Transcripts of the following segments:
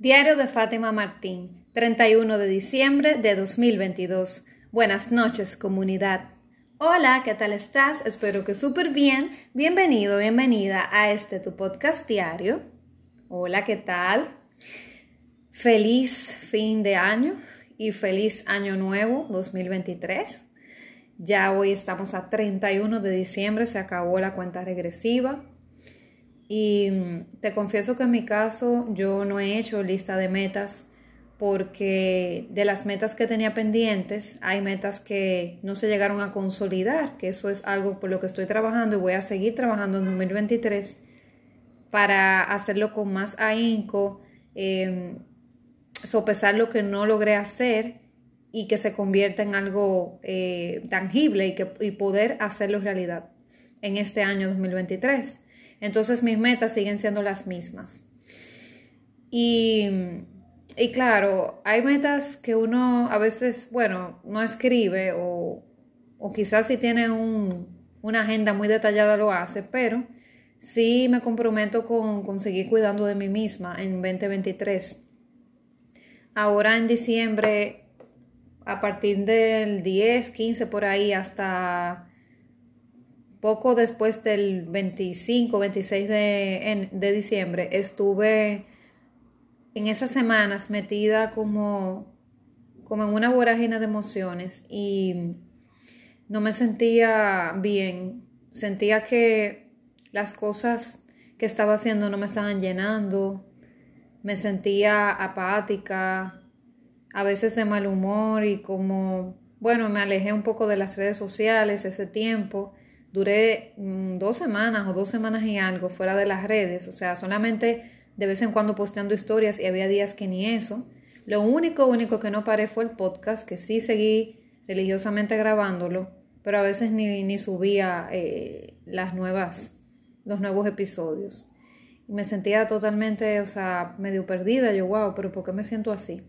Diario de Fátima Martín, 31 de diciembre de 2022. Buenas noches, comunidad. Hola, ¿qué tal estás? Espero que súper bien. Bienvenido, bienvenida a este tu podcast diario. Hola, ¿qué tal? Feliz fin de año y feliz año nuevo 2023. Ya hoy estamos a 31 de diciembre, se acabó la cuenta regresiva. Y mm, te confieso que en mi caso yo no he hecho lista de metas porque de las metas que tenía pendientes hay metas que no se llegaron a consolidar, que eso es algo por lo que estoy trabajando y voy a seguir trabajando en 2023 para hacerlo con más ahínco, eh, sopesar lo que no logré hacer y que se convierta en algo eh, tangible y, que, y poder hacerlo realidad en este año 2023. Entonces mis metas siguen siendo las mismas. Y, y claro, hay metas que uno a veces, bueno, no escribe o, o quizás si tiene un, una agenda muy detallada lo hace, pero sí me comprometo con, con seguir cuidando de mí misma en 2023. Ahora en diciembre, a partir del 10, 15 por ahí hasta poco después del 25, 26 de, de diciembre, estuve en esas semanas metida como, como en una vorágine de emociones y no me sentía bien. Sentía que las cosas que estaba haciendo no me estaban llenando. Me sentía apática, a veces de mal humor y como, bueno, me alejé un poco de las redes sociales ese tiempo duré mm, dos semanas o dos semanas y algo fuera de las redes, o sea, solamente de vez en cuando posteando historias y había días que ni eso. Lo único, único que no paré fue el podcast, que sí seguí religiosamente grabándolo, pero a veces ni, ni subía eh, las nuevas, los nuevos episodios. Me sentía totalmente, o sea, medio perdida. Yo, wow, pero ¿por qué me siento así?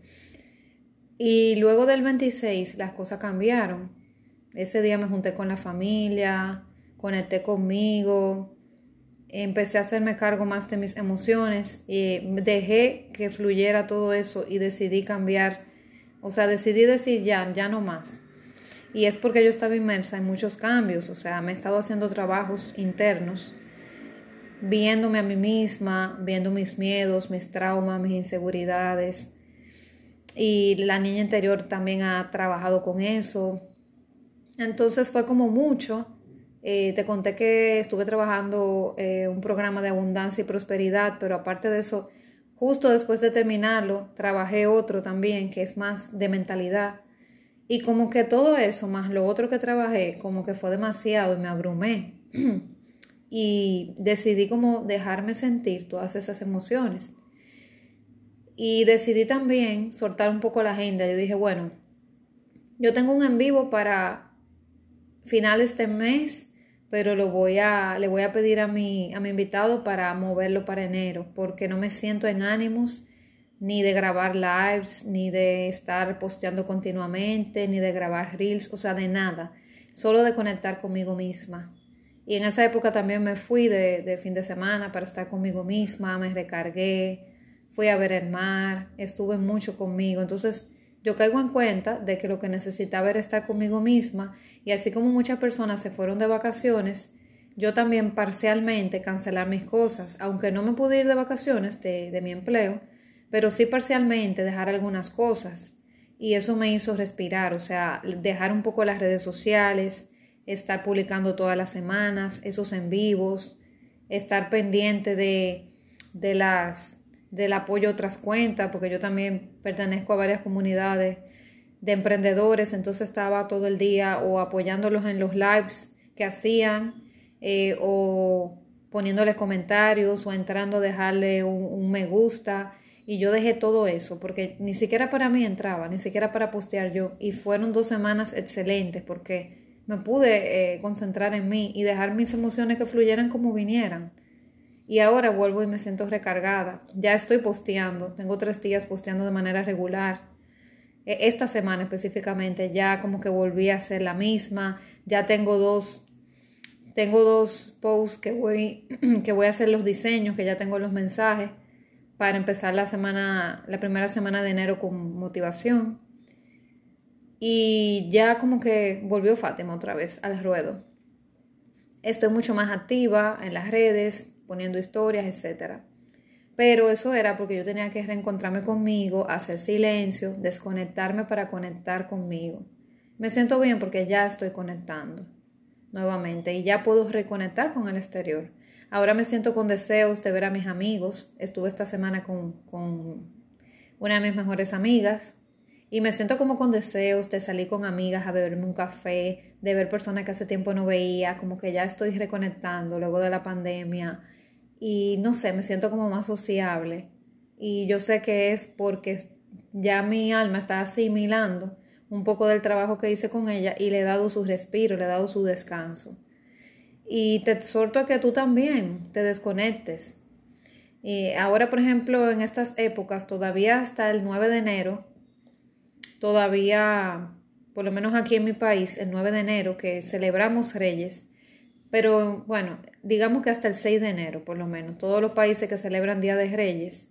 Y luego del 26 las cosas cambiaron. Ese día me junté con la familia, conecté conmigo, empecé a hacerme cargo más de mis emociones y dejé que fluyera todo eso y decidí cambiar, o sea, decidí decir ya, ya no más. Y es porque yo estaba inmersa en muchos cambios, o sea, me he estado haciendo trabajos internos, viéndome a mí misma, viendo mis miedos, mis traumas, mis inseguridades. Y la niña interior también ha trabajado con eso. Entonces fue como mucho eh, te conté que estuve trabajando eh, un programa de abundancia y prosperidad, pero aparte de eso, justo después de terminarlo, trabajé otro también que es más de mentalidad. Y como que todo eso, más lo otro que trabajé, como que fue demasiado y me abrumé. y decidí como dejarme sentir todas esas emociones. Y decidí también soltar un poco la agenda. Yo dije, bueno, yo tengo un en vivo para finales de mes pero lo voy a, le voy a pedir a mi, a mi invitado para moverlo para enero, porque no me siento en ánimos ni de grabar lives, ni de estar posteando continuamente, ni de grabar reels, o sea, de nada, solo de conectar conmigo misma. Y en esa época también me fui de, de fin de semana para estar conmigo misma, me recargué, fui a ver el mar, estuve mucho conmigo. Entonces, yo caigo en cuenta de que lo que necesitaba era estar conmigo misma y así como muchas personas se fueron de vacaciones, yo también parcialmente cancelar mis cosas, aunque no me pude ir de vacaciones de, mi empleo, pero sí parcialmente dejar algunas cosas. Y eso me hizo respirar, o sea, dejar un poco las redes sociales, estar publicando todas las semanas, esos en vivos, estar pendiente de, de las del apoyo a otras cuentas, porque yo también pertenezco a varias comunidades de emprendedores, entonces estaba todo el día o apoyándolos en los lives que hacían eh, o poniéndoles comentarios o entrando a dejarle un, me gusta y yo dejé todo eso porque ni siquiera para mí entraba, ni siquiera para postear yo y fueron dos semanas excelentes porque me pude eh, concentrar en mí y dejar mis emociones que fluyeran como vinieran. Y ahora vuelvo y me siento recargada. Ya estoy posteando. Tengo tres días posteando de manera regular. E, esta semana específicamente ya como que volví a ser la misma. Ya tengo dos, tengo dos posts que voy, que voy a hacer los diseños, que ya tengo los mensajes. para empezar la semana, la primera semana de enero con motivación. Y ya como que volvió Fátima otra vez al ruedo. Estoy mucho más activa en las redes, poniendo historias, etc. Pero eso era porque yo tenía que reencontrarme conmigo, hacer silencio, desconectarme para conectar conmigo. Me siento bien porque ya estoy conectando nuevamente y ya puedo reconectar con el exterior. Ahora me siento con deseos de ver a mis amigos. Estuve esta semana con, con una de mis mejores amigas y me siento como con deseos de salir con amigas a beberme un café, de ver personas que hace tiempo no veía, como que ya estoy reconectando luego de la pandemia y no sé, me siento como más sociable y yo sé que es porque ya mi alma está asimilando un poco del trabajo que hice con ella y le he dado su respiro, le he dado su descanso. Y te exhorto a que tú también te desconectes. Y ahora, por ejemplo, en estas épocas, todavía hasta el 9 de enero, todavía, por lo menos aquí en mi país, el 9 de enero, que celebramos Reyes, pero bueno, digamos que hasta el 6 de enero, por lo menos, todos los países que celebran Día de Reyes,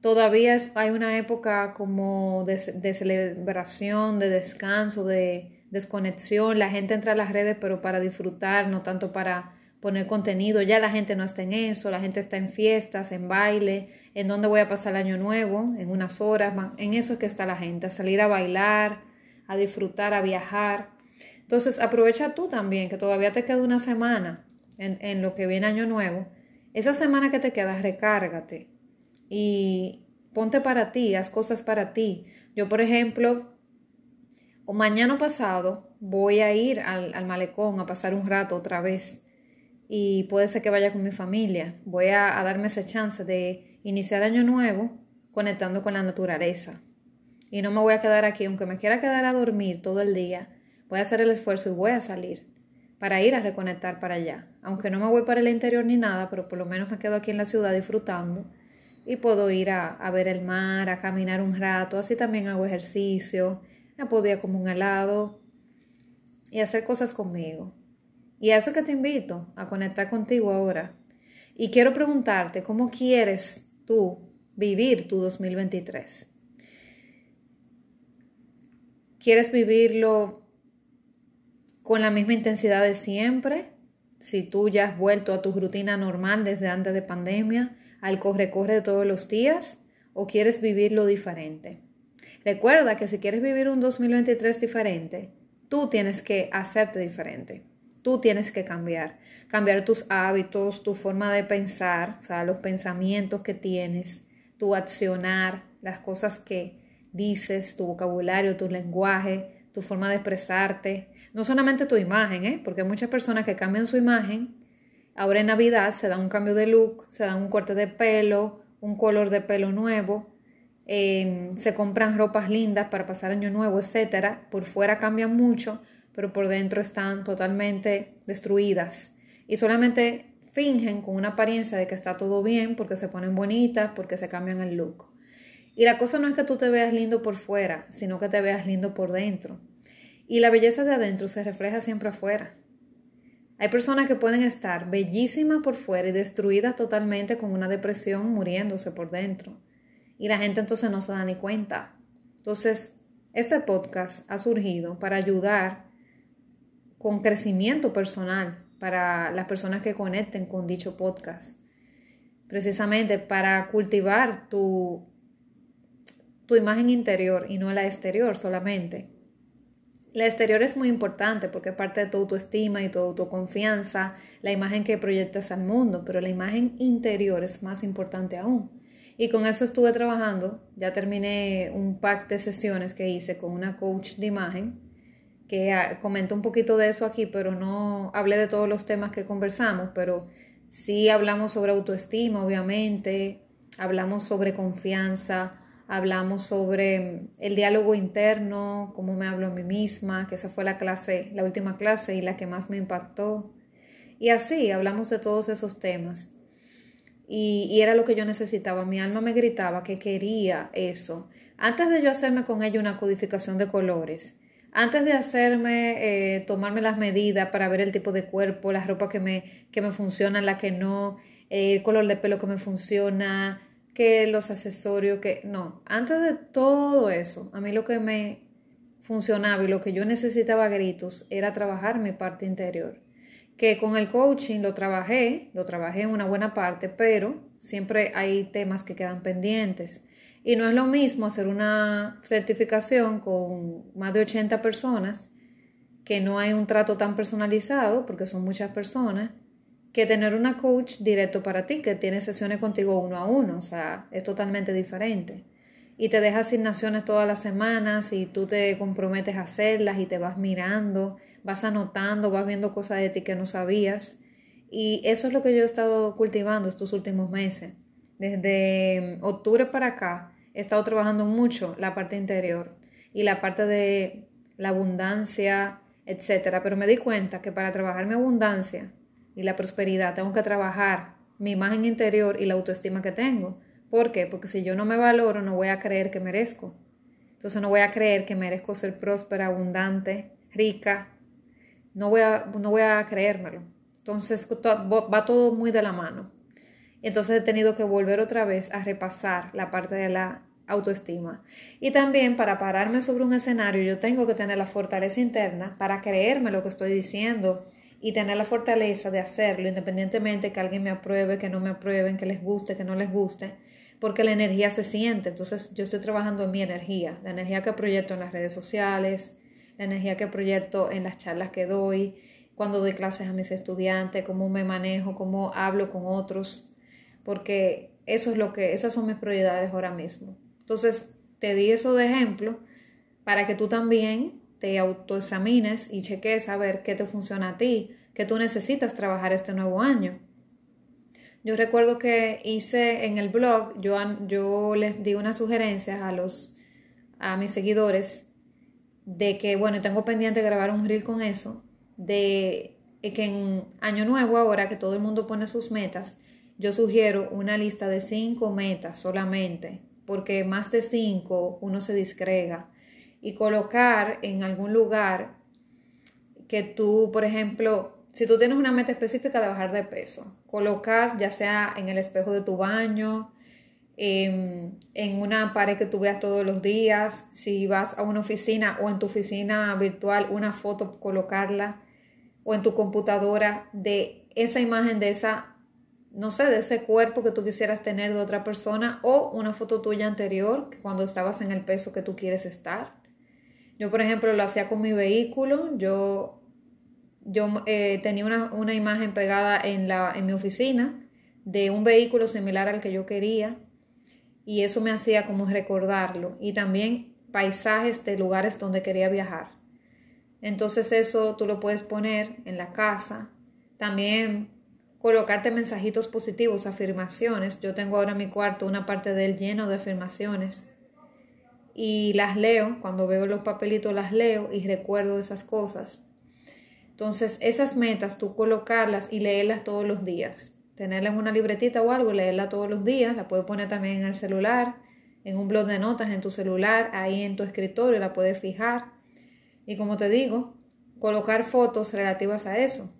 todavía hay una época como de, celebración, de descanso, de desconexión. La gente entra a las redes, pero para disfrutar, no tanto para poner contenido. Ya la gente no está en eso, la gente está en fiestas, en baile, en dónde voy a pasar el año nuevo, en unas horas. En eso es que está la gente, a salir a bailar, a disfrutar, a viajar. Entonces aprovecha tú también, que todavía te queda una semana en, lo que viene año nuevo. Esa semana que te queda, recárgate y ponte para ti, haz cosas para ti. Yo, por ejemplo, mañana pasado voy a ir al, al, malecón a pasar un rato otra vez y puede ser que vaya con mi familia. Voy a darme esa chance de iniciar año nuevo conectando con la naturaleza. Y no me voy a quedar aquí, aunque me quiera quedar a dormir todo el día, voy a hacer el esfuerzo y voy a salir para ir a reconectar para allá. Aunque no me voy para el interior ni nada, pero por lo menos me quedo aquí en la ciudad disfrutando y puedo ir a, ver el mar, a caminar un rato, así también hago ejercicio, me podía como un helado y hacer cosas conmigo. Y a eso que te invito, a conectar contigo ahora. Y quiero preguntarte, ¿cómo quieres tú vivir tu 2023? ¿Quieres vivirlo con la misma intensidad de siempre? Si tú ya has vuelto a tu rutina normal desde antes de pandemia, al corre-corre de todos los días o quieres vivirlo diferente. Recuerda que si quieres vivir un 2023 diferente, tú tienes que hacerte diferente. Tú tienes que cambiar, cambiar tus hábitos, tu forma de pensar, o sea, los pensamientos que tienes, tu accionar, las cosas que dices, tu vocabulario, tu lenguaje, tu forma de expresarte, no solamente tu imagen, ¿eh? porque hay muchas personas que cambian su imagen Ahora en Navidad se da un cambio de look, se da un corte de pelo, un color de pelo nuevo, em, se compran ropas lindas para pasar año nuevo, etc. Por fuera cambian mucho, pero por dentro están totalmente destruidas y solamente fingen con una apariencia de que está todo bien porque se ponen bonitas, porque se cambian el look. Y la cosa no es que tú te veas lindo por fuera, sino que te veas lindo por dentro. Y la belleza de adentro se refleja siempre afuera. Hay personas que pueden estar bellísimas por fuera y destruidas totalmente con una depresión muriéndose por dentro. Y la gente entonces no se da ni cuenta. Entonces, este podcast ha surgido para ayudar con crecimiento personal para las personas que conecten con dicho podcast. Precisamente para cultivar tu, tu imagen interior y no la exterior solamente. La exterior es muy importante porque es parte de tu autoestima y tu autoconfianza, la imagen que proyectas al mundo, pero la imagen interior es más importante aún. Y con eso estuve trabajando, ya terminé un pack de sesiones que hice con una coach de imagen, que ah, comento un poquito de eso aquí, pero no hablé de todos los temas que conversamos, pero sí hablamos sobre autoestima, obviamente, hablamos sobre confianza, hablamos sobre el diálogo interno, cómo me hablo a mí misma, que esa fue la clase, la última clase y la que más me impactó. Y así hablamos de todos esos temas. Y, era lo que yo necesitaba. Mi alma me gritaba que quería eso. Antes de yo hacerme con ella una codificación de colores, antes de hacerme, eh, tomarme las medidas para ver el tipo de cuerpo, la ropa que me, que me funciona, la que no, el color de pelo que me funciona, que los accesorios, que no, antes de todo eso, a mí lo que me funcionaba y lo que yo necesitaba a gritos era trabajar mi parte interior. Que con el coaching lo trabajé, lo trabajé en una buena parte, pero siempre hay temas que quedan pendientes. Y no es lo mismo hacer una certificación con más de 80 personas, que no hay un trato tan personalizado, porque son muchas personas, que tener una coach directo para ti, que tiene sesiones contigo uno a uno, o sea, es totalmente diferente. Y te deja asignaciones todas las semanas y tú te comprometes a hacerlas y te vas mirando, vas anotando, vas viendo cosas de ti que no sabías. Y eso es lo que yo he estado cultivando estos últimos meses. Desde octubre para acá he estado trabajando mucho la parte interior y la parte de la abundancia, etcétera. Pero me di cuenta que para trabajar mi abundancia y la prosperidad tengo que trabajar mi imagen interior y la autoestima que tengo. ¿Por qué? Porque si yo no me valoro, no voy a creer que merezco. Entonces no voy a creer que merezco ser próspera, abundante, rica. No voy a, no voy a creérmelo. Entonces va todo muy de la mano. Entonces he tenido que volver otra vez a repasar la parte de la autoestima. Y también para pararme sobre un escenario yo tengo que tener la fortaleza interna para creerme lo que estoy diciendo y tener la fortaleza de hacerlo independientemente que alguien me apruebe, que no me aprueben, que les guste, que no les guste, porque la energía se siente. Entonces yo estoy trabajando en mi energía, la energía que proyecto en las redes sociales, la energía que proyecto en las charlas que doy, cuando doy clases a mis estudiantes, cómo me manejo, cómo hablo con otros, porque eso es lo que, esas son mis prioridades ahora mismo. Entonces, te di eso de ejemplo para que tú también te autoexamines y cheques a ver qué te funciona a ti, qué tú necesitas trabajar este nuevo año. Yo recuerdo que hice en el blog, yo, yo les di unas sugerencias a los a mis seguidores de que, bueno, tengo pendiente grabar un reel con eso, de que en año nuevo ahora que todo el mundo pone sus metas, yo sugiero una lista de cinco metas solamente, porque más de cinco uno se discrega y colocar en algún lugar que tú, por ejemplo, si tú tienes una meta específica de bajar de peso, colocar ya sea en el espejo de tu baño, en, una pared que tú veas todos los días, si vas a una oficina o en tu oficina virtual, una foto, colocarla o en tu computadora de esa imagen de esa, no sé, de ese cuerpo que tú quisieras tener de otra persona o una foto tuya anterior cuando estabas en el peso que tú quieres estar. Yo, por ejemplo, lo hacía con mi vehículo. Yo, yo eh, tenía una, una, imagen pegada en, la, en mi oficina de un vehículo similar al que yo quería y eso me hacía como recordarlo y también paisajes de lugares donde quería viajar. Entonces eso tú lo puedes poner en la casa. También colocarte mensajitos positivos, afirmaciones. Yo tengo ahora en mi cuarto una parte del lleno de afirmaciones y las leo. Cuando veo los papelitos las leo y recuerdo esas cosas. Entonces esas metas tú colocarlas y leerlas todos los días. Tenerla en una libretita o algo, leerla todos los días. La puedes poner también en el celular, en un blog de notas en tu celular, ahí en tu escritorio la puedes fijar y como te digo, colocar fotos relativas a eso.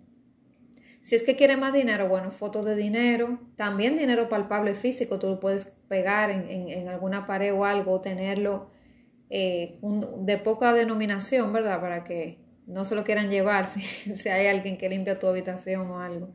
Si es que quiere más dinero, bueno, fotos de dinero, también dinero palpable físico, tú lo puedes pegar en, alguna pared o algo, tenerlo eh, de poca denominación, ¿verdad? Para que no se lo quieran llevar si, si, hay alguien que limpia tu habitación o algo.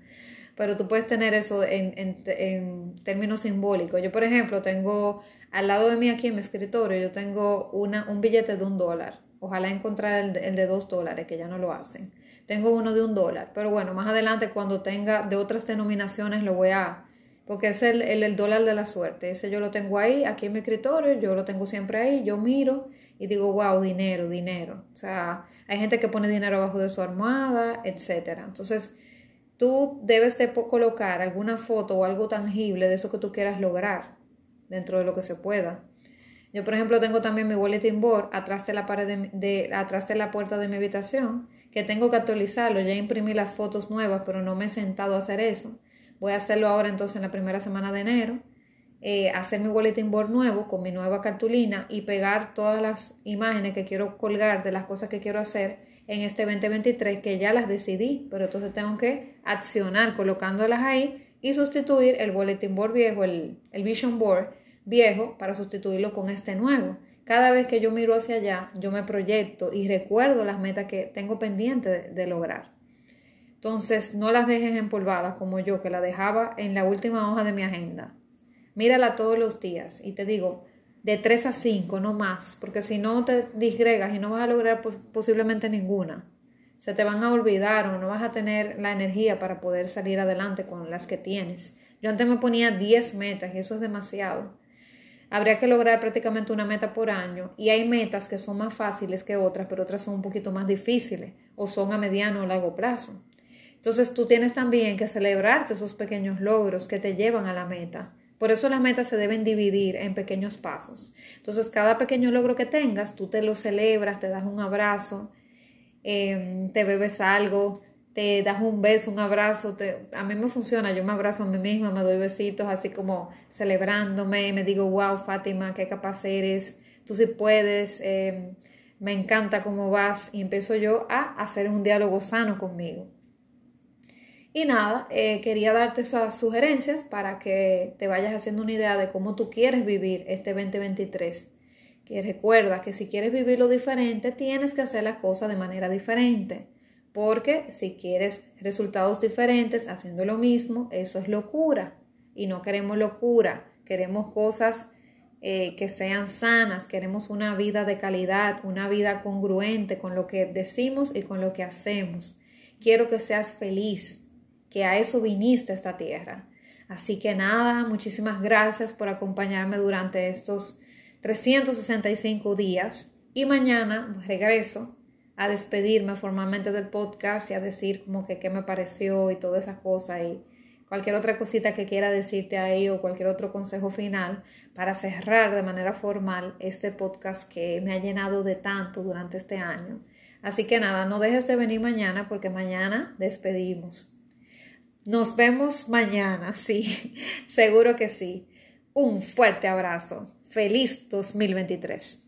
Pero tú puedes tener eso en, en, términos simbólicos. Yo, por ejemplo, tengo al lado de mí aquí en mi escritorio, yo tengo una, un billete de un dólar Ojalá encontrar el, de dos dólares, que ya no lo hacen. Tengo uno de un dólar, pero bueno, más adelante cuando tenga de otras denominaciones lo voy a... Porque es el, el, dólar de la suerte. Ese yo lo tengo ahí, aquí en mi escritorio, yo lo tengo siempre ahí, yo miro y digo, wow, dinero, dinero. O sea, hay gente que pone dinero abajo de su almohada, etc. Entonces, tú debes de colocar alguna foto o algo tangible de eso que tú quieras lograr dentro de lo que se pueda. Yo, por ejemplo, tengo también mi bulletin board atrás de la pared de, atrás de la puerta de mi habitación, que tengo que actualizarlo. Ya imprimí las fotos nuevas, pero no me he sentado a hacer eso. Voy a hacerlo ahora entonces en la primera semana de enero. Eh, hacer mi bulletin board nuevo con mi nueva cartulina y pegar todas las imágenes que quiero colgar de las cosas que quiero hacer en este 2023 que ya las decidí, pero entonces tengo que accionar colocándolas ahí y sustituir el bulletin board viejo, el, vision board viejo, para sustituirlo con este nuevo. Cada vez que yo miro hacia allá, yo me proyecto y recuerdo las metas que tengo pendiente de, lograr. Entonces, no las dejes empolvadas como yo, que la dejaba en la última hoja de mi agenda. Mírala todos los días y te digo, de 3 a 5, no más, porque si no te disgregas y no vas a lograr posiblemente ninguna se te van a olvidar o no vas a tener la energía para poder salir adelante con las que tienes. Yo antes me ponía 10 metas y eso es demasiado. Habría que lograr prácticamente una meta por año y hay metas que son más fáciles que otras, pero otras son un poquito más difíciles o son a mediano o largo plazo. Entonces tú tienes también que celebrarte esos pequeños logros que te llevan a la meta. Por eso las metas se deben dividir en pequeños pasos. Entonces cada pequeño logro que tengas, tú te lo celebras, te das un abrazo Em, te bebes algo, te das un beso, un abrazo, a mí me funciona, yo me abrazo a mí misma, me doy besitos así como celebrándome, me digo, wow, Fátima, qué capaz eres, tú sí puedes, em, me encanta cómo vas y empiezo yo a hacer un diálogo sano conmigo. Y nada, eh, quería darte esas sugerencias para que te vayas haciendo una idea de cómo tú quieres vivir este 2023 que recuerda que si quieres vivir lo diferente, tienes que hacer las cosas de manera diferente. Porque si quieres resultados diferentes haciendo lo mismo, eso es locura. Y no queremos locura, queremos cosas eh, que sean sanas, queremos una vida de calidad, una vida congruente con lo que decimos y con lo que hacemos. Quiero que seas feliz, que a eso viniste a esta tierra. Así que nada, muchísimas gracias por acompañarme durante estos 365 días y mañana regreso a despedirme formalmente del podcast y a decir como que qué me pareció y toda esa cosa y cualquier otra cosita que quiera decirte ahí o cualquier otro consejo final para cerrar de manera formal este podcast que me ha llenado de tanto durante este año. Así que nada, no dejes de venir mañana porque mañana despedimos. Nos vemos mañana, sí, seguro que sí. Un fuerte abrazo. Feliz 2023.